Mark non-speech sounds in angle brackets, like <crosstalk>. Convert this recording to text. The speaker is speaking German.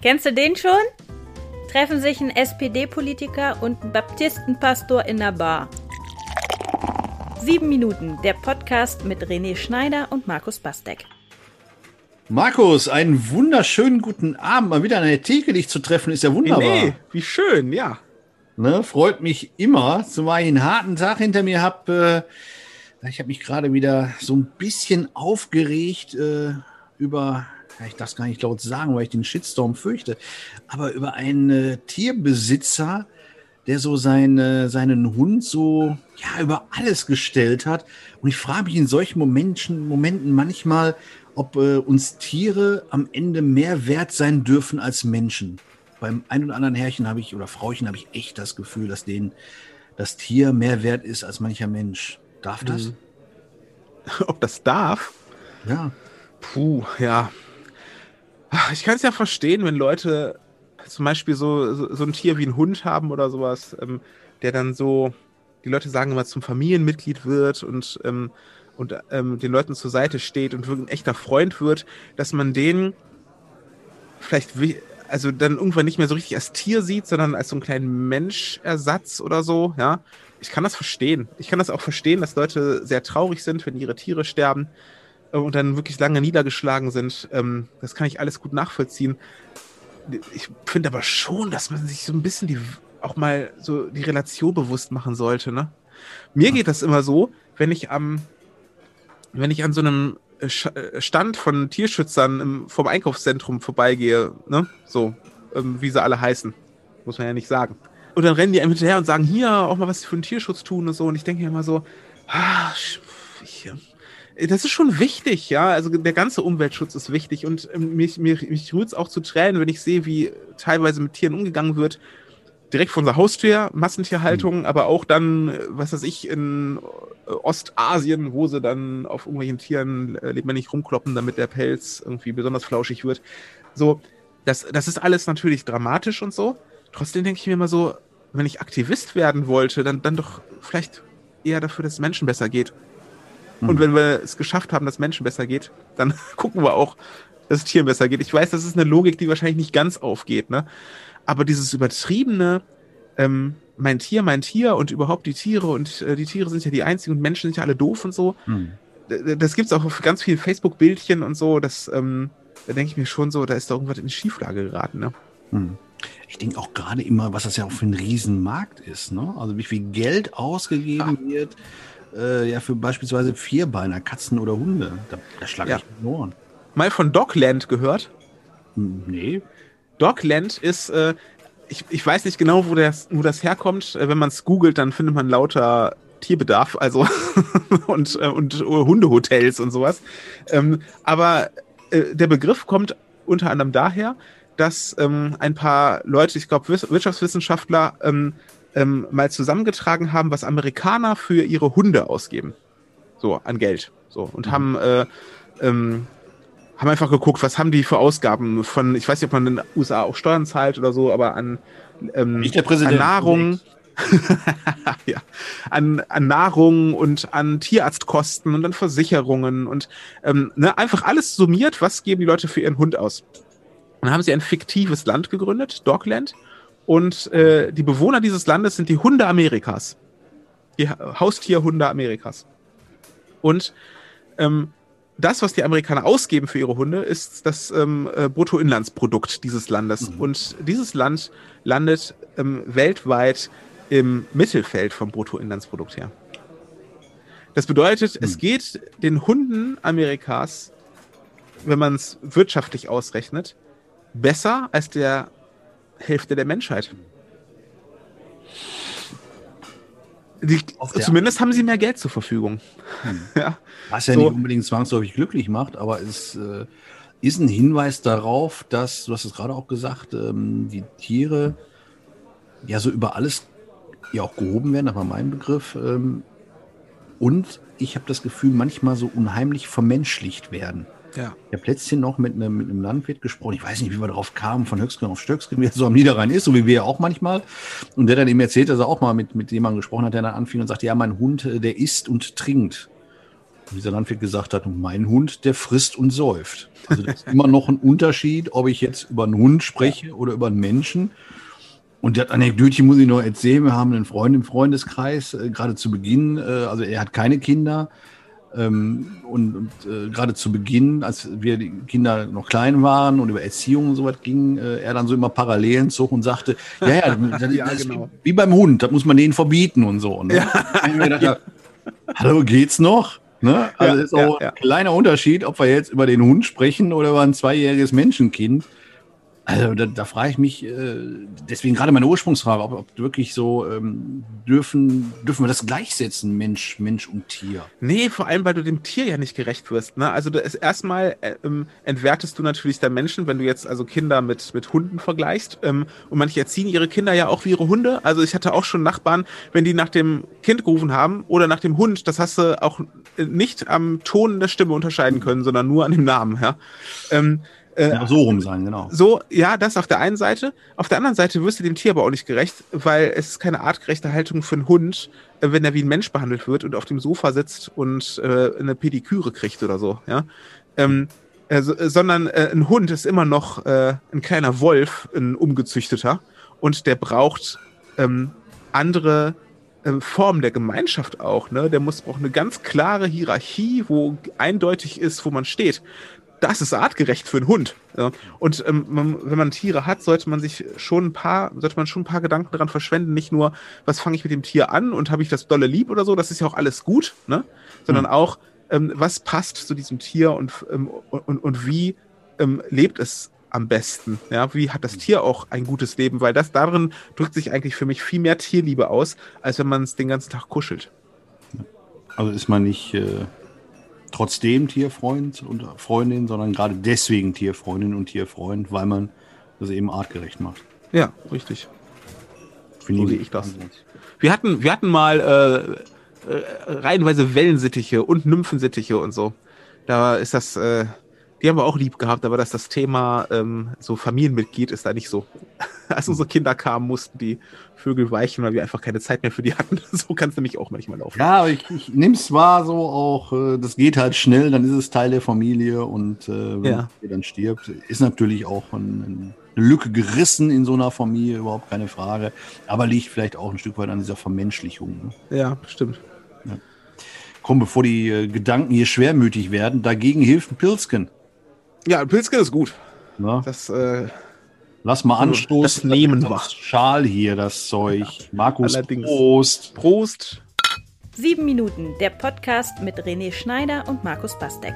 Kennst du den schon? Treffen sich ein SPD-Politiker und ein Baptistenpastor in der Bar. Sieben Minuten, der Podcast mit René Schneider und Markus Bastek. Markus, einen wunderschönen guten Abend. Mal wieder an der Theke dich zu treffen, ist ja wunderbar. Nee, wie schön, ja. Ne, freut mich immer, zumal ich einen harten Tag hinter mir habe. Äh, ich habe mich gerade wieder so ein bisschen aufgeregt äh, über ich darf es gar nicht laut sagen, weil ich den Shitstorm fürchte, aber über einen äh, Tierbesitzer, der so seine, seinen Hund so ja, über alles gestellt hat. Und ich frage mich in solchen Momenten, Momenten manchmal, ob äh, uns Tiere am Ende mehr wert sein dürfen als Menschen. Beim ein oder anderen Herrchen habe ich oder Frauchen habe ich echt das Gefühl, dass denen das Tier mehr wert ist als mancher Mensch. Darf das? Mhm. <laughs> Ob das darf? Ja. Puh, ja. Ich kann es ja verstehen, wenn Leute zum Beispiel so, so, so, ein Tier wie ein Hund haben oder sowas, ähm, der dann so, die Leute sagen immer, zum Familienmitglied wird und, ähm, und ähm, den Leuten zur Seite steht und wirklich ein echter Freund wird, dass man den vielleicht, also dann irgendwann nicht mehr so richtig als Tier sieht, sondern als so einen kleinen Menschersatz oder so, ja. Ich kann das verstehen. Ich kann das auch verstehen, dass Leute sehr traurig sind, wenn ihre Tiere sterben. Äh, und dann wirklich lange niedergeschlagen sind. Ähm, das kann ich alles gut nachvollziehen. Ich finde aber schon, dass man sich so ein bisschen die, auch mal so die Relation bewusst machen sollte. Ne? Mir geht das immer so, wenn ich am, wenn ich an so einem äh, äh, Stand von Tierschützern im, vom Einkaufszentrum vorbeigehe, ne? so ähm, wie sie alle heißen, muss man ja nicht sagen. Und dann rennen die einem hinterher und sagen, hier auch mal was für den Tierschutz tun und so. Und ich denke mir immer so, ah, ich, das ist schon wichtig, ja. Also der ganze Umweltschutz ist wichtig und ähm, mich, mich, mich rührt es auch zu Tränen, wenn ich sehe, wie teilweise mit Tieren umgegangen wird. Direkt vor unserer Haustür, Massentierhaltung, mhm. aber auch dann, was weiß ich, in äh, Ostasien, wo sie dann auf irgendwelchen Tieren äh, lebendig rumkloppen, damit der Pelz irgendwie besonders flauschig wird. So, das, das ist alles natürlich dramatisch und so. Trotzdem denke ich mir immer so, wenn ich Aktivist werden wollte, dann, dann doch vielleicht eher dafür, dass es Menschen besser geht. Und mhm. wenn wir es geschafft haben, dass Menschen besser geht, dann <laughs> gucken wir auch, dass es Tieren besser geht. Ich weiß, das ist eine Logik, die wahrscheinlich nicht ganz aufgeht, ne? Aber dieses übertriebene, ähm, mein Tier, mein Tier und überhaupt die Tiere und äh, die Tiere sind ja die einzigen und Menschen sind ja alle doof und so. Mhm. Das gibt's auch auf ganz vielen Facebook-Bildchen und so. Das, ähm, da denke ich mir schon so, da ist da irgendwas in die Schieflage geraten, ne? Mhm. Ich denke auch gerade immer, was das ja auch für ein Riesenmarkt ist, ne? Also wie viel Geld ausgegeben ah. wird äh, ja für beispielsweise Vierbeiner, Katzen oder Hunde. Da, da schlage ja. ich mit Ohren. Mal von Dogland gehört? Hm, nee. Dogland ist, äh, ich, ich weiß nicht genau, wo das, wo das herkommt. Äh, wenn man es googelt, dann findet man lauter Tierbedarf, also <laughs> und, äh, und Hundehotels und sowas. Ähm, aber äh, der Begriff kommt unter anderem daher, dass ähm, ein paar Leute, ich glaube Wirtschaftswissenschaftler, ähm, ähm, mal zusammengetragen haben, was Amerikaner für ihre Hunde ausgeben. So, an Geld. So. Und mhm. haben, äh, ähm, haben einfach geguckt, was haben die für Ausgaben von, ich weiß nicht, ob man in den USA auch Steuern zahlt oder so, aber an, ähm, an Nahrung. <laughs> ja, an, an Nahrung und an Tierarztkosten und an Versicherungen und ähm, ne, einfach alles summiert, was geben die Leute für ihren Hund aus. Und dann haben sie ein fiktives Land gegründet, Dogland, und äh, die Bewohner dieses Landes sind die Hunde Amerikas. Die Haustierhunde Amerikas. Und ähm, das, was die Amerikaner ausgeben für ihre Hunde, ist das ähm, äh, Bruttoinlandsprodukt dieses Landes. Mhm. Und dieses Land landet ähm, weltweit im Mittelfeld vom Bruttoinlandsprodukt her. Das bedeutet, mhm. es geht den Hunden Amerikas, wenn man es wirtschaftlich ausrechnet, besser als der Hälfte der Menschheit. Die, zumindest haben sie mehr Geld zur Verfügung. Hm. <laughs> Ja. Was ja so. nicht unbedingt zwangsläufig glücklich macht, aber es äh, ist ein Hinweis darauf, dass, du hast es gerade auch gesagt, ähm, die Tiere ja so über alles ja auch gehoben werden, aber mein Begriff. Ähm, und ich habe das Gefühl, manchmal so unheimlich vermenschlicht werden. Ja. Ich habe letztens noch mit einem, mit einem Landwirt gesprochen. Ich weiß nicht, wie wir darauf kamen, von Höchstgen auf Stöcksken, wie er so am Niederrhein ist, so wie wir ja auch manchmal. Und der dann eben erzählt, dass er auch mal mit, mit jemandem gesprochen hat, der dann anfing und sagte, ja, mein Hund, äh, der isst und trinkt. Und dieser Landwirt gesagt hat, mein Hund, der frisst und säuft. Also das ist <laughs> immer noch ein Unterschied, ob ich jetzt über einen Hund spreche oder über einen Menschen. Und das Anekdötchen muss ich noch erzählen. Wir haben einen Freund im Freundeskreis, äh, gerade zu Beginn, äh, also er hat keine Kinder. Ähm, und, und äh, gerade zu Beginn, als wir die Kinder noch klein waren und über Erziehung und so was ging, äh, er dann so immer Parallelen zog und sagte, ja, ja, <laughs> das, Ja, das genau. wie beim Hund, das muss man denen verbieten und so. Ne? Ja. Und ich mir gedacht, Hallo, geht's noch? Ne? Also Ja, ist auch ja, ja. ein kleiner Unterschied, ob wir jetzt über den Hund sprechen oder über ein zweijähriges Menschenkind. Also da, da frage ich mich, äh, deswegen gerade meine Ursprungsfrage, ob, ob wirklich so ähm, dürfen, dürfen wir das gleichsetzen, Mensch, Mensch und Tier. Nee, vor allem, weil du dem Tier ja nicht gerecht wirst. Ne? Also du erstmal äh, ähm, entwertest du natürlich der Menschen, wenn du jetzt also Kinder mit, mit Hunden vergleichst. Ähm, und manche erziehen ihre Kinder ja auch wie ihre Hunde. Also ich hatte auch schon Nachbarn, wenn die nach dem Kind gerufen haben oder nach dem Hund, das hast du auch äh, nicht am Ton der Stimme unterscheiden können, sondern nur an dem Namen. Ja? Ähm, äh, Ja, so rum sein, genau. so, ja, das auf der einen Seite. Auf der anderen Seite wirst du dem Tier aber auch nicht gerecht, weil es ist keine artgerechte Haltung für einen Hund, äh, wenn er wie ein Mensch behandelt wird und auf dem Sofa sitzt und äh, eine Pediküre kriegt oder so, ja. Ähm, äh, äh, sondern äh, ein Hund ist immer noch ein kleiner Wolf, ein umgezüchteter und der braucht ähm, andere Formen der Gemeinschaft auch. Ne? Der muss braucht eine ganz klare Hierarchie, wo eindeutig ist, wo man steht das ist artgerecht für einen Hund. Und ähm, man, wenn man Tiere hat, sollte man sich schon ein paar, sollte man schon ein paar Gedanken daran verschwenden. Nicht nur, was fange ich mit dem Tier an und habe ich das dolle lieb oder so, das ist ja auch alles gut, ne? Sondern Mhm. auch, ähm, was passt zu diesem Tier und, ähm, und, und wie ähm, lebt es am besten? Ja, wie hat das Tier auch ein gutes Leben? Weil das darin drückt sich eigentlich für mich viel mehr Tierliebe aus, als wenn man es den ganzen Tag kuschelt. Also ist man nicht äh, trotzdem Tierfreund und Freundin, sondern gerade deswegen Tierfreundin und Tierfreund, weil man das eben artgerecht macht. Ja, richtig. Finde So sehe ich das. Wir hatten, wir hatten mal äh, äh, reihenweise Wellensittiche und Nymphensittiche und so. Da ist das, äh, die haben wir auch lieb gehabt, aber dass das Thema ähm, so Familienmitglied ist da nicht so. <laughs> Als unsere Kinder kamen, mussten die Vögel weichen, weil wir einfach keine Zeit mehr für die hatten. <laughs> So kann es nämlich auch manchmal laufen. Ja, aber ich, ich nehme es wahr so auch, äh, das geht halt schnell, dann ist es Teil der Familie und äh, wenn Ja. er dann stirbt, ist natürlich auch ein, ein, eine Lücke gerissen in so einer Familie, überhaupt keine Frage. Aber liegt vielleicht auch ein Stück weit an dieser Vermenschlichung. Ne? Ja, stimmt. Komm, bevor die äh, Gedanken hier schwermütig werden, dagegen hilft ein Pilzken. Ja, Pilzken ist gut. Ne? Das, äh, Lass mal anstoßen. das nehmen wir. Das Schal hier, das Zeug. Markus, allerdings. Prost. Prost. Sieben Minuten, der Podcast mit René Schneider und Markus Bastek.